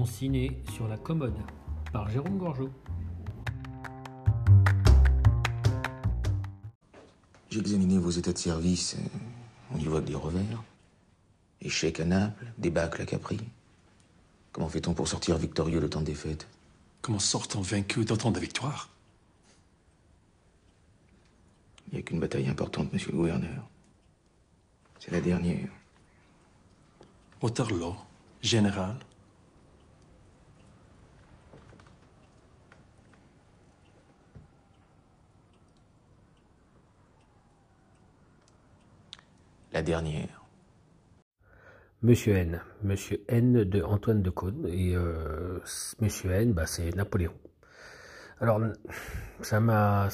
Mon ciné sur la commode par Jérôme Gorgeau. J'ai examiné vos états de service. On y voit que des revers. Échec à Naples, débâcle à Capri. Comment fait-on pour sortir victorieux de tant de défaites Comment sort-on vaincu d'autant de victoires Il n'y a qu'une bataille importante, monsieur le gouverneur. C'est la dernière. Waterloo, général. La dernière. Monsieur N. Monsieur N de Antoine de Caunes. Et euh, Monsieur N, bah, c'est Napoléon. Alors, ça m'a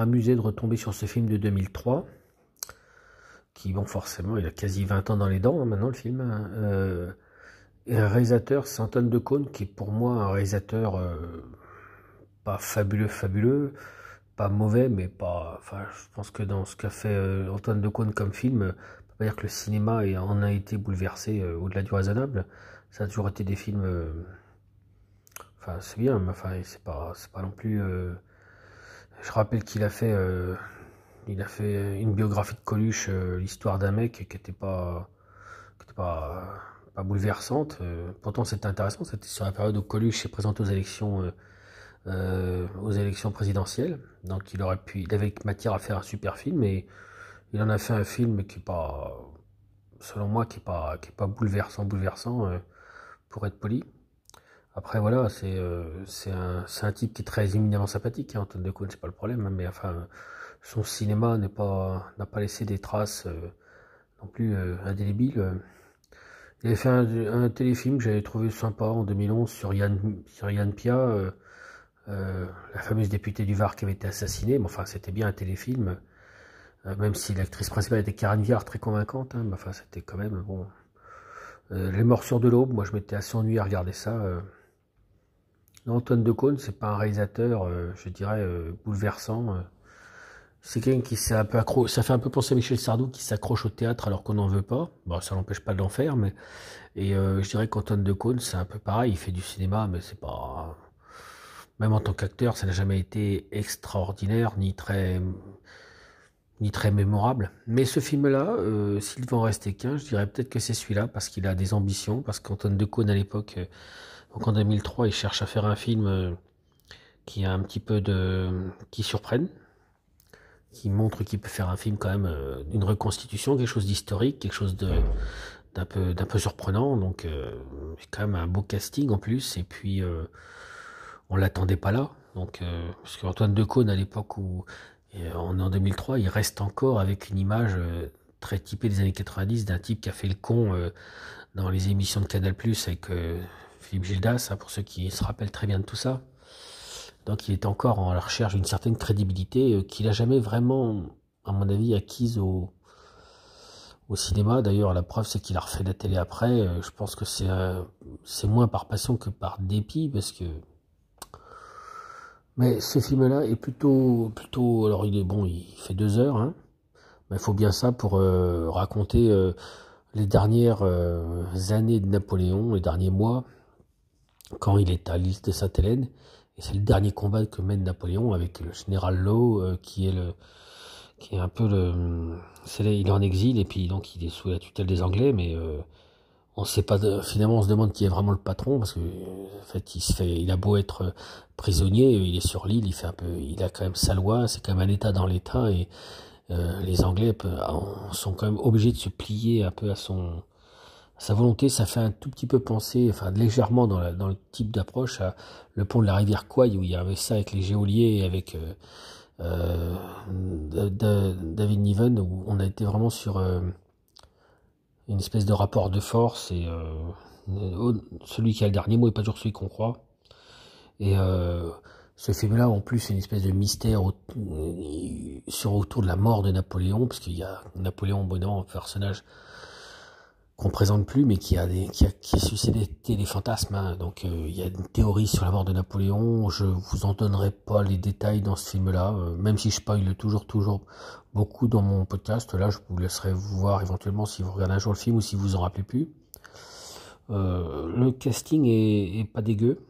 amusé de retomber sur ce film de 2003, qui, bon, forcément, il a quasi 20 ans dans les dents, hein, maintenant, le film. hein. Euh, un réalisateur, c'est Antoine de Caunes, qui est pour moi un réalisateur euh, pas fabuleux, fabuleux, pas mauvais, mais pas... Enfin, je pense que dans ce qu'a fait euh, Antoine de Caunes comme film, euh, on peut pas dire que le cinéma en a été bouleversé euh, au-delà du raisonnable. Ça a toujours été des films... Enfin, c'est bien, mais enfin, c'est pas, pas non plus. Je rappelle qu'il a fait, il a fait une biographie de Coluche, l'histoire d'un mec qui était pas, était pas, pas bouleversante. pourtant, c'était intéressant. C'était sur la période où Coluche s'est présenté aux élections, euh, aux élections présidentielles. Donc, il aurait pu, il avait matière à faire un super film, et il en a fait un film qui est pas, selon moi, qui est pas, qui est pas bouleversant, bouleversant, euh, pour être poli. Après, voilà, c'est euh, un, un type qui est très éminemment sympathique, hein, Antoine de Caunes, c'est pas le problème, hein, mais enfin, son cinéma n'est pas n'a pas laissé des traces non plus indélébiles. Il avait fait un, un téléfilm que j'avais trouvé sympa en 2011 sur Yann, sur Yann Pia, euh, la fameuse députée du Var qui avait été assassinée, mais enfin, c'était bien un téléfilm, euh, même si l'actrice principale était Karen Viard, très convaincante, hein, mais enfin, c'était quand même, bon... Euh, Les Morsures de l'Aube, moi je m'étais assez ennuyé à regarder ça. Antoine de Caunes, c'est pas un réalisateur, je dirais, bouleversant. C'est quelqu'un qui s'est un peu accro... Ça fait un peu penser à Michel Sardou qui s'accroche au théâtre alors qu'on n'en veut pas. Bon, ça l'empêche pas d'en faire, mais. Et je dirais qu'Antoine de Caunes, c'est un peu pareil, il fait du cinéma, mais c'est pas. Même en tant qu'acteur, ça n'a jamais été extraordinaire, ni très ni très mémorable. Mais ce film-là, euh, s'il devait en rester qu'un, je dirais peut-être que c'est celui-là, parce qu'il a des ambitions, parce qu'Antoine Decaune, à l'époque, euh, en 2003, il cherche à faire un film euh, qui a un petit peu de... qui surprenne, qui montre qu'il peut faire un film quand même euh, d'une reconstitution, quelque chose d'historique, quelque chose d'un peu d'un peu surprenant, donc quand même un beau casting en plus, et puis on l'attendait pas là, donc euh, parce qu'Antoine Decaune, à l'époque où et on est en 2003, il reste encore avec une image euh, très typée des années 90 d'un type qui a fait le con euh, dans les émissions de Canal Plus avec euh, Philippe Gildas, hein, pour ceux qui se rappellent très bien de tout ça. Donc il est encore en la recherche d'une certaine crédibilité euh, qu'il n'a jamais vraiment, à mon avis, acquise au, au cinéma. D'ailleurs, la preuve, c'est qu'il a refait la télé après. Euh, je pense que euh, c'est moins par passion que par dépit, parce que mais ce film-là est plutôt, plutôt. Alors, il est bon, il fait deux heures, hein. Mais il faut bien ça pour euh, raconter euh, les dernières euh, années de Napoléon, les derniers mois, quand il est à l'île de Sainte-Hélène. Et c'est le dernier combat que mène Napoléon avec le général Law, euh, qui est le, qui est un peu le, il est en exil et puis donc il est sous la tutelle des Anglais, mais on sait pas. finalement, on se demande qui est vraiment le patron parce que en fait, il se fait, il a beau être prisonnier, il est sur l'île, il fait un peu, il a quand même sa loi, c'est quand même un État dans l'État et euh, les Anglais sont quand même obligés de se plier un peu à son sa volonté. Ça fait un tout petit peu penser, enfin légèrement dans, le type d'approche à le pont de la rivière Kouai où il y avait ça avec les geôliers et avec euh, euh, Da- Da- David Niven où on a été vraiment sur euh, une espèce de rapport de force et euh, celui qui a le dernier mot est pas toujours celui qu'on croit. Et euh, ce film-là, en plus, c'est une espèce de mystère euh, sur autour de la mort de Napoléon, parce qu'il y a Napoléon, bon, évidemment, un personnage qu'on présente plus, mais qui a des, qui a, qui suscité des fantasmes. hein. Donc, euh, il y a une théorie sur la mort de Napoléon. Je vous en donnerai pas les détails dans ce film-là, euh, même si je spoil toujours, toujours beaucoup dans mon podcast. Là, je vous laisserai voir éventuellement si vous regardez un jour le film ou si vous en rappelez plus. le casting est, pas dégueu.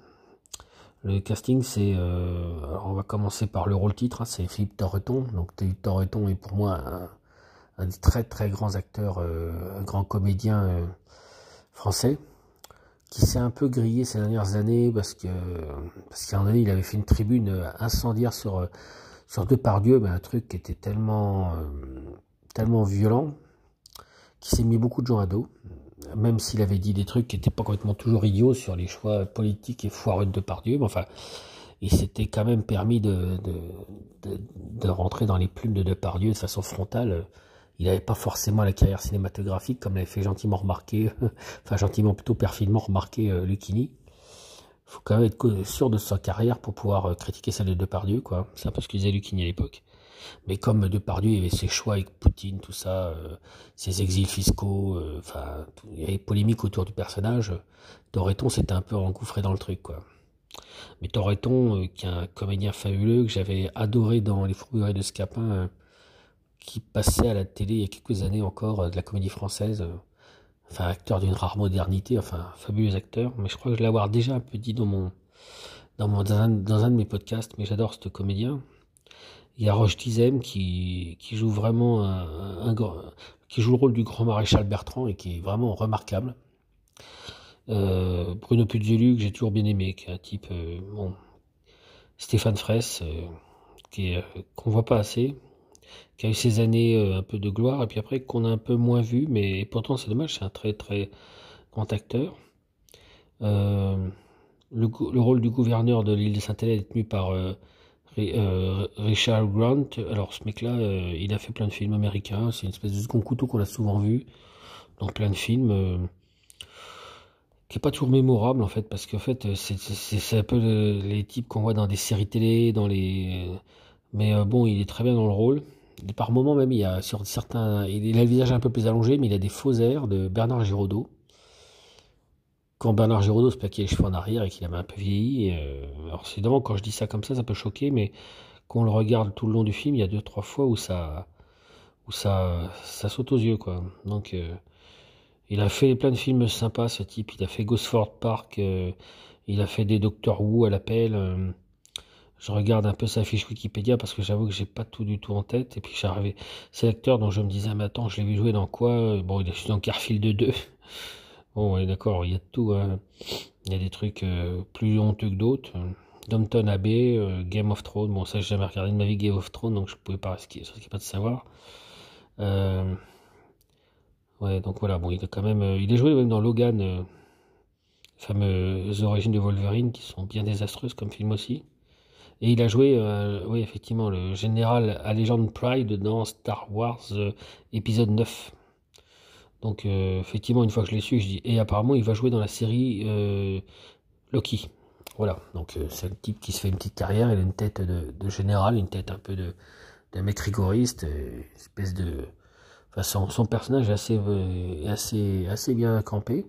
Le casting, c'est. on va commencer par le rôle titre, hein, c'est Philippe Torreton. Donc, Philippe Torreton est pour moi des très très grands acteurs, un grand comédien français qui s'est un peu grillé ces dernières années parce que parce qu'à un moment il avait fait une tribune incendiaire sur sur Depardieu, mais un truc qui était tellement euh, tellement violent qui s'est mis beaucoup de gens à dos, même s'il avait dit des trucs qui n'étaient pas complètement toujours idiots sur les choix politiques et foireux de Depardieu, mais enfin il s'était quand même permis de, de, de, rentrer dans les plumes de Depardieu de façon frontale il n'avait pas forcément la carrière cinématographique comme l'avait fait gentiment remarquer, enfin gentiment plutôt perfidement remarquer euh, Lucchini. Il faut quand même être sûr de sa carrière pour pouvoir euh, critiquer celle de Depardieu, quoi. C'est un peu ce que disait Lucchini à l'époque. Mais comme Depardieu, il avait ses choix avec Poutine, tout ça, euh, ses exils fiscaux, enfin, il y avait polémique autour du personnage. Toreton s'était un peu engouffré dans le truc, quoi. Mais Toreton, qui est un comédien fabuleux que j'avais adoré dans Les Fourberies de Scapin, qui passait à la télé il y a quelques années encore euh, de la comédie française. Euh, enfin, acteur d'une rare modernité, enfin, fabuleux acteur. Mais je crois que je l'avoir déjà un peu dit dans mon, dans, mon, dans, un, de mes podcasts, mais j'adore ce comédien. Il y a Roche Dizem qui, qui joue vraiment un, qui joue le rôle du grand maréchal Bertrand et qui est vraiment remarquable. Euh, Bruno Puzelu, que j'ai toujours bien aimé, qui est un type, bon, Stéphane Fraisse, qui qu'on voit pas assez, qui a eu ses années euh, un peu de gloire, et puis après qu'on a un peu moins vu, mais pourtant c'est dommage, c'est un très très grand acteur. Euh, le, rôle du gouverneur de l'île de Saint-Hélène est tenu par euh, Richard Grant. Alors ce mec-là, il a fait plein de films américains, c'est une espèce de second couteau qu'on a souvent vu dans plein de films qui est pas toujours mémorable en fait parce qu'en fait c'est un peu les types qu'on voit dans des séries télé dans les mais bon il est très bien dans le rôle par moments même, il a sur certains, il a le visage un peu plus allongé, mais il a des faux airs de Bernard Giraudot. Quand Bernard Giraudot se plaquait les cheveux en arrière et qu'il avait un peu vieilli, euh, alors c'est évidemment quand je dis ça comme ça, ça peut choquer, mais quand on le regarde tout le long du film, il y a deux trois fois où ça, où ça, ça saute aux yeux quoi. Donc euh, il a fait plein de films sympas ce type. Il a fait Gosford Park, euh, il a fait des Doctor Who à l'appel je regarde un peu sa fiche Wikipédia parce que j'avoue que j'ai pas tout du tout en tête. Et puis j'arrivais, c'est l'acteur dont je me disais, mais attends, je l'ai vu jouer dans quoi? Bon, il est dans Garfield 2. Bon, ouais, d'accord, il y a tout. Hein. Il y a des trucs euh, plus honteux que d'autres. Dompton Abbey, euh, Game of Thrones. Bon, ça, j'ai jamais regardé de ma vie Game of Thrones, donc je pouvais pas risquer, pas de savoir. Euh, ouais, donc voilà, bon, il est quand même, il est joué même dans Logan, fameuses origines de Wolverine, qui sont bien désastreuses comme film aussi. Et il a joué, euh, oui, effectivement, le général Allegand Pride dans Star Wars euh, épisode 9. Donc, euh, effectivement, une fois que je l'ai su, je dis, et apparemment, il va jouer dans la série Loki. Voilà, donc c'est le type qui se fait une petite carrière, il a une tête de, général, une tête un peu de, de mec rigoriste, une espèce de... Enfin, son, personnage est assez, assez, assez bien campé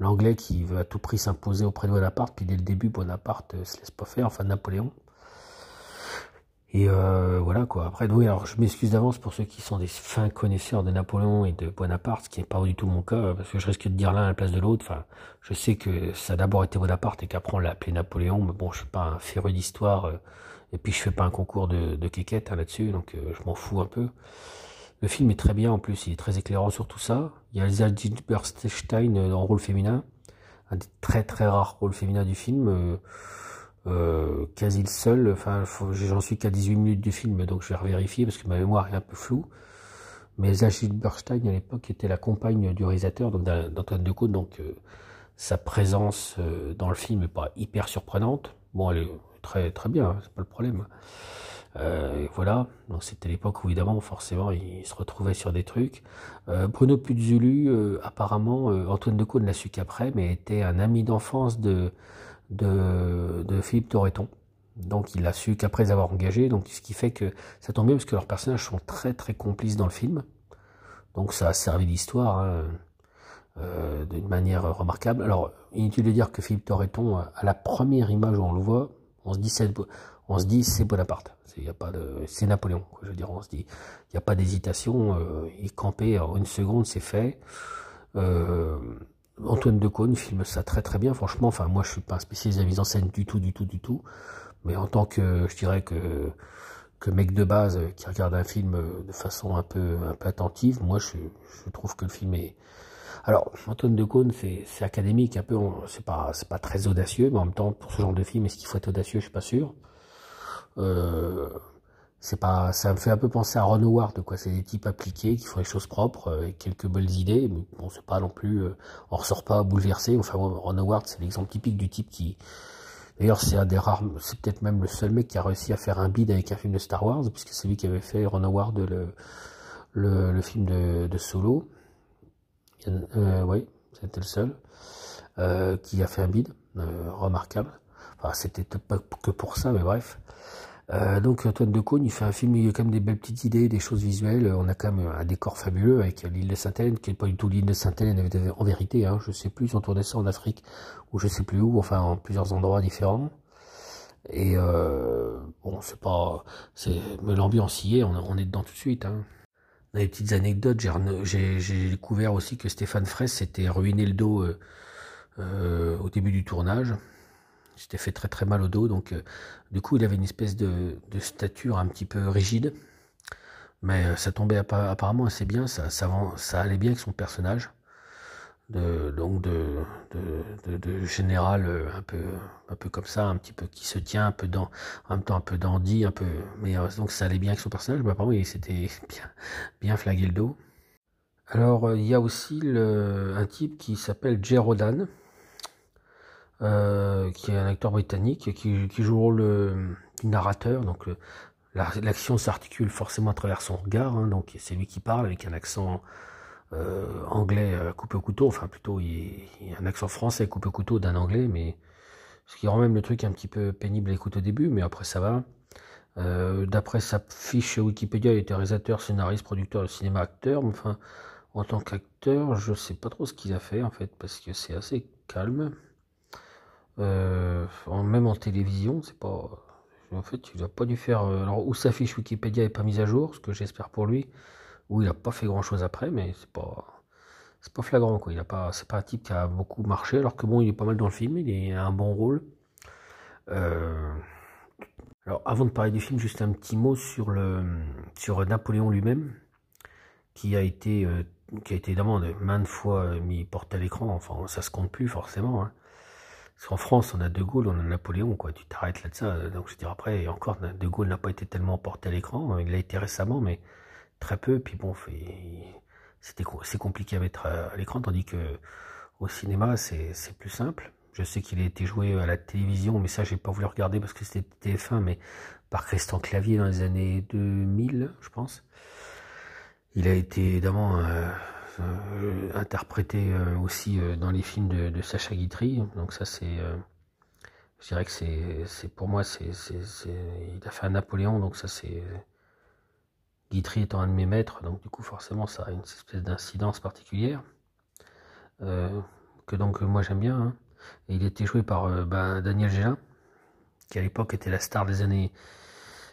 l'anglais qui veut à tout prix s'imposer auprès de Bonaparte, puis dès le début Bonaparte se laisse pas faire, enfin Napoléon. Et euh, voilà quoi. Après, oui, alors je m'excuse d'avance pour ceux qui sont des fins connaisseurs de Napoléon et de Bonaparte, ce qui n'est pas du tout mon cas, parce que je risque de dire l'un à la place de l'autre. Enfin, je sais que ça a d'abord été Bonaparte et qu'après on l'a appelé Napoléon, mais bon, je suis pas un féru d'histoire, euh, et puis je fais pas un concours de, de hein, là-dessus, donc euh, je m'en fous un peu. Le film est très bien en plus, il est très éclairant sur tout ça. Il y a Elsa Gilberstein en rôle féminin, un des très très rares rôles féminins du film. Euh, quasi le seul. Enfin, j'en suis qu'à 18 minutes du film, donc je vais revérifier parce que ma mémoire est un peu floue. Mais Agile Burstein à l'époque était la compagne du réalisateur, donc d'Antoine Decaude, donc euh, sa présence euh, dans le film n'est pas hyper surprenante. Bon, elle est très très bien, hein, c'est pas le problème. voilà, donc c'était l'époque où évidemment, forcément, il se retrouvait sur des trucs. Bruno Puzulu, apparemment, Antoine Decaude l'a su qu'après, mais était un ami d'enfance de de, Philippe Torreton. Donc il a su qu'après avoir engagé, donc ce qui fait que ça tombe bien parce que leurs personnages sont très très complices dans le film. Donc ça a servi l'histoire hein, euh, d'une manière remarquable. Alors inutile de dire que Philippe Torreton, à la première image où on le voit, on se dit c'est c'est Bonaparte. Il a pas de c'est Napoléon. Je veux dire, on se dit il n'y a pas d'hésitation. Euh, il campait en une seconde, c'est fait. Euh, Antoine Decaune filme ça très très bien, franchement. Enfin, moi, je suis pas un spécialiste de la mise en scène du tout, du tout, du tout. Mais en tant que, je dirais que, que mec de base qui regarde un film de façon un peu, un peu attentive, moi, je, je trouve que le film est, alors, Antoine Decaune, c'est, c'est académique, un peu, c'est pas, c'est pas très audacieux, mais en même temps, pour ce genre de film, est-ce qu'il faut être audacieux, je suis pas sûr. Euh, c'est pas, ça me fait un peu penser à Ron Howard, quoi. C'est des types appliqués qui font les choses propres, euh, avec quelques belles idées, mais bon, c'est pas non plus, euh, on ressort pas bouleversé. Enfin, Ron Howard, c'est l'exemple typique du type qui, d'ailleurs, c'est un des rares, c'est peut-être même le seul mec qui a réussi à faire un bid avec un film de Star Wars, puisque c'est lui qui avait fait Ron Howard le, le, le film de, de Solo. Euh, oui, c'était le seul euh, qui a fait un bid euh, remarquable. Enfin, c'était pas que pour ça, mais bref. Euh, donc Antoine Decaune, il fait un film, il y a quand même des belles petites idées, des choses visuelles. On a quand même un décor fabuleux avec l'île de Sainte-Hélène, qui n'est pas du tout l'île de Sainte-Hélène en vérité. Hein, je sais plus, ils ont tourné ça en Afrique ou je sais plus où, enfin en plusieurs endroits différents. Et euh, bon, c'est pas, c'est, mais l'ambiance y est, on, on, est dedans tout de suite. Hein. Dans les petites anecdotes, j'ai découvert aussi que Stéphane Fraisse s'était ruiné le dos euh, euh, au début du tournage. Il s'était fait très très mal au dos, donc euh, du coup il avait une espèce de, stature un petit peu rigide. Mais euh, ça tombait apparemment assez bien, ça, ça, allait bien avec son personnage. De donc de, général euh, un peu comme ça un petit peu qui se tient un peu dans en même temps un peu dandy un peu mais donc ça allait bien avec son personnage mais apparemment il s'était bien bien flingué le dos. Alors il y a aussi un type qui s'appelle Jay Rodan euh, qui est un acteur britannique qui, joue le rôle du narrateur donc l'action s'articule forcément à travers son regard hein, donc c'est lui qui parle avec un accent euh, anglais euh, coupé au couteau, enfin plutôt il, y a un accent français coupé au couteau d'un anglais, mais ce qui rend même le truc un petit peu pénible à écouter au début, mais après ça va. Euh, D'après sa fiche Wikipédia, il était réalisateur, scénariste, producteur de cinéma, acteur. Mais enfin, en tant qu'acteur, je sais pas trop ce qu'il a fait en fait, parce que c'est assez calme. Euh, même en télévision, c'est pas. En fait, il a pas dû faire. Alors, où sa fiche Wikipédia est pas mise à jour, ce que j'espère pour lui où il n'a pas fait grand chose après, mais c'est pas c'est pas flagrant quoi. Il a pas c'est pas un type qui a beaucoup marché, alors que bon, il est pas mal dans le film, il a un bon rôle. Euh... Alors avant de parler du film, juste un petit mot sur le sur Napoléon lui-même, qui a été euh, qui a été évidemment de maintes fois mis porté à l'écran. Enfin, ça se compte plus forcément. Hein. Parce qu'en France, on a De Gaulle, on a Napoléon, quoi. Tu t'arrêtes là de ça. Donc je veux dire après, encore, De Gaulle n'a pas été tellement porté à l'écran. Il l'a été récemment, mais très peu. Puis bon, c'était c'est compliqué à mettre à, l'écran, tandis que au cinéma, c'est plus simple. Je sais qu'il a été joué à la télévision, mais ça, j'ai pas voulu regarder parce que c'était TF1, mais par Christian Clavier dans les années 2000, je pense. Il a été évidemment euh, euh, interprété euh, aussi dans les films de, Sacha Guitry. Donc ça, c'est, je dirais que c'est, pour moi, c'est, il a fait un Napoléon, donc ça, c'est Guitry étant un de mes maîtres, donc du coup forcément ça a une espèce d'incidence particulière, euh, que donc moi j'aime bien. Hein. Il était joué par euh, ben, Daniel Gélin, qui à l'époque était la star des années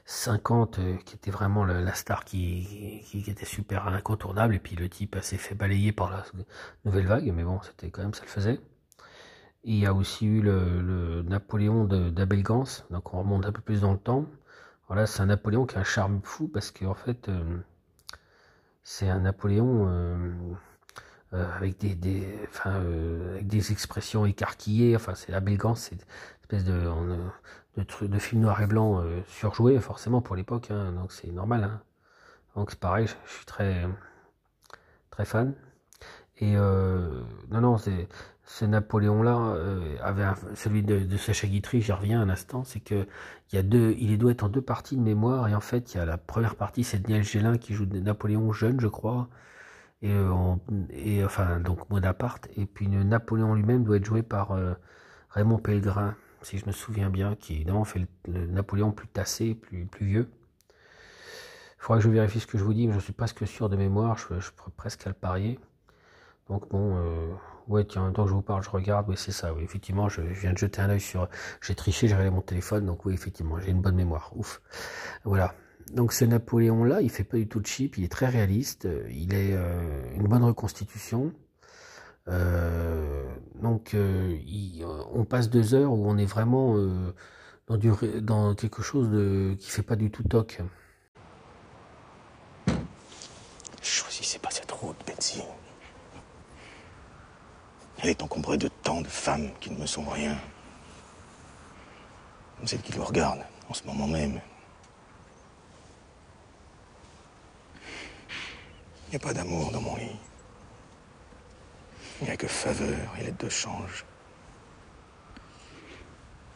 50, euh, qui était vraiment la star qui, qui, était super incontournable, et puis le type s'est fait balayer par la nouvelle vague, mais bon, c'était quand même, ça le faisait. il y a aussi eu le, le Napoléon d'Abel Gans, donc on remonte un peu plus dans le temps, voilà, c'est un Napoléon qui a un charme fou parce qu'en fait, euh, c'est un Napoléon euh, avec des, des enfin, avec des expressions écarquillées. Enfin, c'est c'est une espèce de, de, de, film noir et blanc surjoué, forcément pour l'époque. Hein, donc c'est normal. Hein. Donc c'est pareil, je, suis très très fan. Et non, non, c'est ce Napoléon-là euh, avait celui de, Sacha Guitry, j'y reviens un instant, c'est que il y a deux, il doit être en deux parties de mémoire, et en fait, il y a la première partie, c'est Daniel Gélin qui joue Napoléon jeune, je crois, et, euh, et enfin, donc Bonaparte, et puis Napoléon lui-même doit être joué par euh, Raymond Pellegrin, si je me souviens bien, qui évidemment fait le, Napoléon plus tassé, plus, vieux. Il faudra que je vérifie ce que je vous dis, mais je suis presque sûr de mémoire, je, je presque à le parier. Donc bon, euh, ouais, tiens, en que je vous parle, je regarde, oui, c'est ça, oui, effectivement, je, viens de jeter un œil sur, j'ai triché, j'ai regardé mon téléphone, donc oui, effectivement, j'ai une bonne mémoire, ouf. Voilà. Donc ce Napoléon-là, il fait pas du tout de chip, il est très réaliste, il est euh, une bonne reconstitution. Donc, on passe deux heures où on est vraiment dans, du, dans quelque chose de, qui fait pas du tout toc. Choisissez pas cette route, Betsy. Elle est encombrée de tant de femmes qui ne me sont rien. Celle qui vous regarde en ce moment même. Il n'y a pas d'amour dans mon lit. Il n'y a que faveur et lettre de change.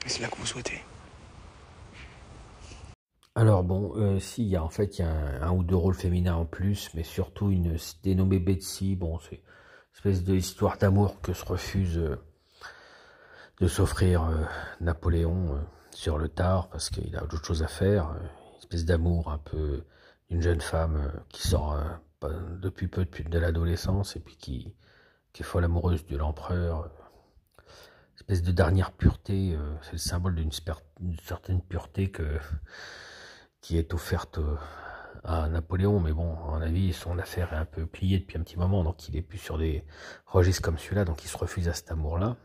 Et c'est là que vous souhaitez. Alors bon, euh, si, y a en fait un, ou deux rôles féminins en plus, mais surtout une dénommée Betsy. Bon, c'est une espèce d'histoire d'amour que se refuse euh, de s'offrir euh, Napoléon sur le tard parce qu'il a d'autres choses à faire. Une espèce d'amour un peu d'une jeune femme qui sort depuis peu depuis de l'adolescence et puis qui, qui est folle amoureuse de l'empereur. Espèce de dernière pureté, c'est le symbole d'une certaine pureté que qui est offerte euh, à Napoléon, mais bon, à mon avis, son affaire est un peu pliée depuis un petit moment, donc il est plus sur des registres comme celui-là, donc il se refuse à cet amour-là.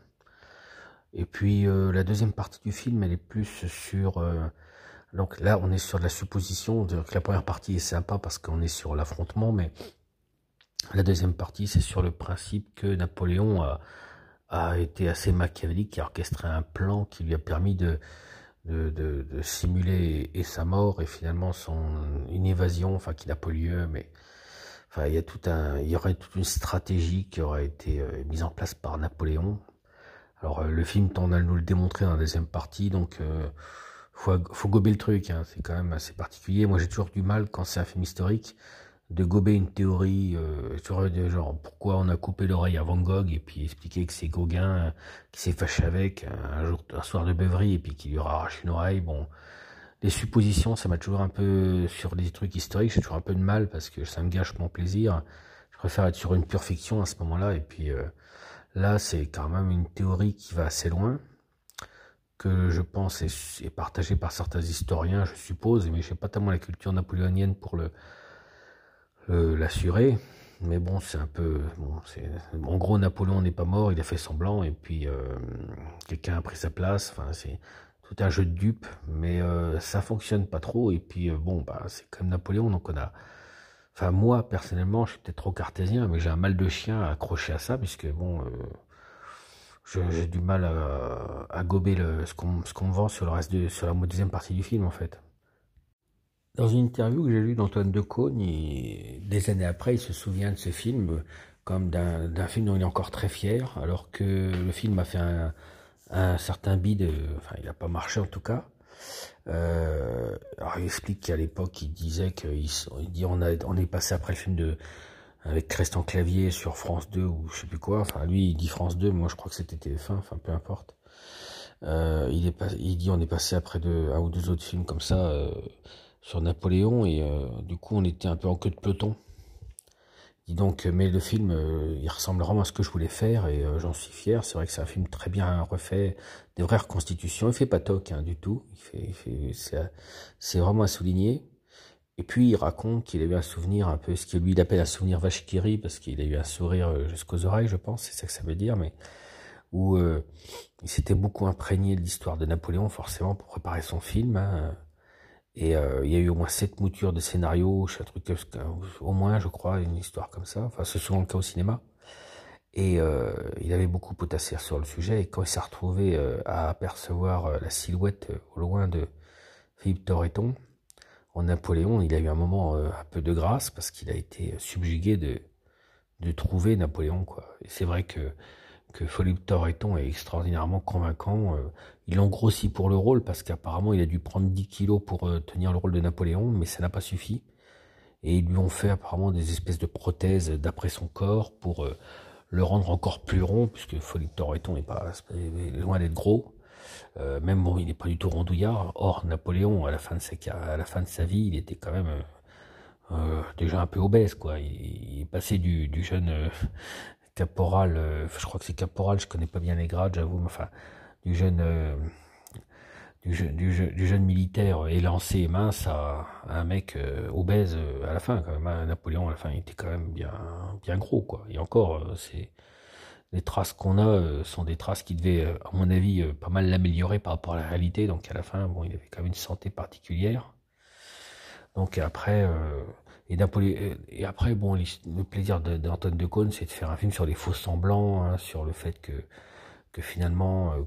Et puis euh, la deuxième partie du film, elle est plus sur... Euh, donc là, on est sur la supposition, que la première partie est sympa parce qu'on est sur l'affrontement, mais la deuxième partie, c'est sur le principe que Napoléon a, été assez machiavélique, qui a orchestré un plan qui lui a permis de simuler et, sa mort et finalement son une évasion, enfin qui n'a pas lieu, mais enfin il y a tout un, il y aurait toute une stratégie qui aurait été euh, mise en place par Napoléon. Alors euh, le film tend à nous le démontrer dans la deuxième partie, donc euh, faut, faut gober le truc, hein, c'est quand même assez particulier. Moi j'ai toujours du mal quand c'est un film historique de gober une théorie euh, sur genre pourquoi on a coupé l'oreille à Van Gogh et puis expliquer que c'est Gauguin euh, qui s'est fâché avec un jour un soir de beuverie et puis qui lui aura arraché une oreille. Bon les suppositions ça m'a toujours un peu sur des trucs historiques j'ai toujours un peu de mal parce que ça me gâche mon plaisir. Je préfère être sur une pure fiction à ce moment-là et puis euh, là c'est quand même une théorie qui va assez loin que je pense est, partagée par certains historiens je suppose mais je sais pas tellement la culture napoléonienne pour le euh, l'assurer. Mais bon, c'est un peu... Bon, en gros, Napoléon n'est pas mort, il a fait semblant, et puis euh, quelqu'un a pris sa place. Enfin, c'est tout un jeu de dupes, mais euh, ça fonctionne pas trop. Et puis, bon, bah, c'est comme Napoléon, donc on a... Enfin, moi, personnellement, je suis peut-être trop cartésien, mais j'ai un mal de chien à accrocher à ça, puisque, bon... j'ai du mal à, gober le, ce qu'on me vend sur le reste de, sur la deuxième partie du film en fait. Dans une interview que j'ai lue d'Antoine Decaune, des années après, il se souvient de ce film comme d'un film dont il est encore très fier, alors que le film a fait un, certain bid, enfin il n'a pas marché en tout cas. Euh, alors il explique qu'à l'époque il disait qu'il il dit on, a, on est passé après le film de avec Christian Clavier sur France 2 ou je sais plus quoi. Enfin lui il dit France 2, moi je crois que c'était TF1, enfin peu importe. Euh, il, est pas, il dit on est passé après de, un ou deux autres films comme ça. Euh, sur Napoléon et euh, du coup on était un peu en queue de peloton. Dis donc, mais le film, euh, il ressemble vraiment à ce que je voulais faire et euh, j'en suis fier. C'est vrai que c'est un film très bien refait, des vraies reconstitutions. Il fait pas toc hein, du tout. Il fait, c'est vraiment à souligner. Et puis il raconte qu'il a eu un souvenir un peu, ce qu'il lui il appelle un souvenir vachikiri parce qu'il a eu un sourire jusqu'aux oreilles, je pense, c'est ça que ça veut dire, mais où il s'était beaucoup imprégné de l'histoire de Napoléon, forcément, pour préparer son film. Hein. Et euh, il y a eu au moins sept moutures de scénarios, truc, au moins, je crois, une histoire comme ça. Enfin, c'est souvent le cas au cinéma. Et euh, il avait beaucoup potassé sur le sujet. Et quand il s'est retrouvé euh, à apercevoir la silhouette au loin de Philippe Torreton, en Napoléon, il a eu un moment un peu de grâce parce qu'il a été subjugué de, de trouver Napoléon. quoi. Et c'est vrai que que Philippe Torreton est extraordinairement convaincant. Euh, ils l'ont grossi pour le rôle parce qu'apparemment il a dû prendre 10 kilos pour euh, tenir le rôle de Napoléon, mais ça n'a pas suffi. Et ils lui ont fait apparemment des espèces de prothèses d'après son corps pour euh, le rendre encore plus rond, puisque Philippe Torreton est pas loin d'être gros. même bon, il n'est pas du tout rondouillard. Or, Napoléon, à la fin de sa, à la fin de sa vie, il était quand même déjà un peu obèse, quoi. Il, est passé du, du jeune caporal, euh, je crois que c'est caporal, je connais pas bien les grades, j'avoue, mais enfin, du jeune, euh, du, du, jeune, militaire élancé mince à, un mec euh, obèse à la fin, quand même. Hein. Napoléon, à la fin, il était quand même bien, bien gros, quoi. Et encore, c'est, les traces qu'on a sont des traces qui devaient, à mon avis, pas mal l'améliorer par rapport à la réalité. Donc à la fin, bon, il avait quand même une santé particulière. Donc après, et, et après, bon, le plaisir d'Antoine de, Caunes, c'est de faire un film sur les faux semblants, hein, sur le fait que que finalement euh,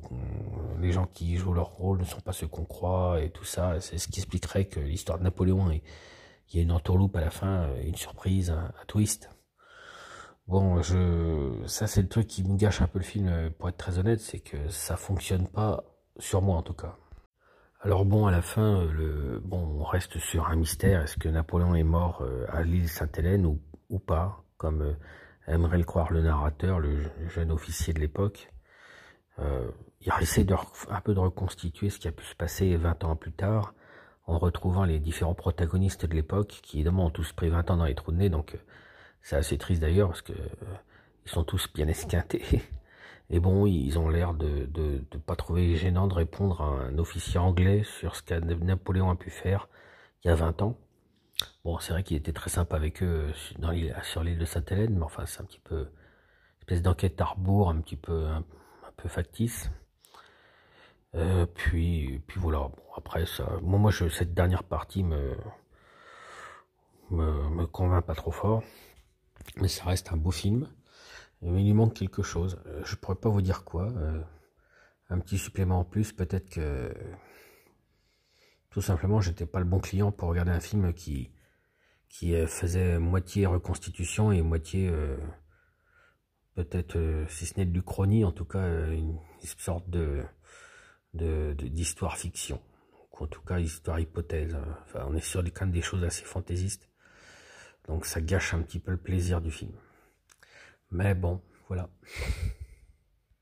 les gens qui jouent leur rôle ne sont pas ceux qu'on croit et tout ça. C'est ce qui expliquerait que l'histoire de Napoléon, il y a une entourloupe à la fin, euh, une surprise, un, twist. Bon, je, ça c'est le truc qui me gâche un peu le film, euh, pour être très honnête, c'est que ça fonctionne pas sur moi en tout cas. Alors bon, à la fin, le, bon, on reste sur un mystère. Est-ce que Napoléon est mort à l'île Sainte-Hélène ou, ou pas, comme aimerait le croire le narrateur, le jeune officier de l'époque? Euh, il essaie de, un peu de reconstituer ce qui a pu se passer 20 ans plus tard, en retrouvant les différents protagonistes de l'époque, qui évidemment ont tous pris 20 ans dans les trous de nez, donc euh, c'est assez triste d'ailleurs, parce que euh, ils sont tous bien esquintés. Et bon, ils ont l'air de, de, pas trouver gênant de répondre à un officier anglais sur ce que Napoléon a pu faire il y a 20 ans. Bon, c'est vrai qu'il était très sympa avec eux dans sur l'île de Sainte-Hélène, mais enfin, c'est un petit peu une espèce d'enquête à rebours, un petit peu, factice. Euh, puis, puis voilà. Bon, après ça, moi, moi, je, cette dernière partie me, me convainc pas trop fort, mais ça reste un beau film. Mais il lui manque quelque chose. Euh, je pourrais pas vous dire quoi. Euh, un petit supplément en plus, peut-être que tout simplement, j'étais pas le bon client pour regarder un film qui qui faisait moitié reconstitution et moitié peut-être, euh, si ce n'est de l'Uchronie, en tout cas euh, une, sorte de d'histoire fiction, ou en tout cas histoire hypothèse. Hein. Enfin, on est sur quand même des choses assez fantaisistes, donc ça gâche un petit peu le plaisir du film. Mais bon, voilà.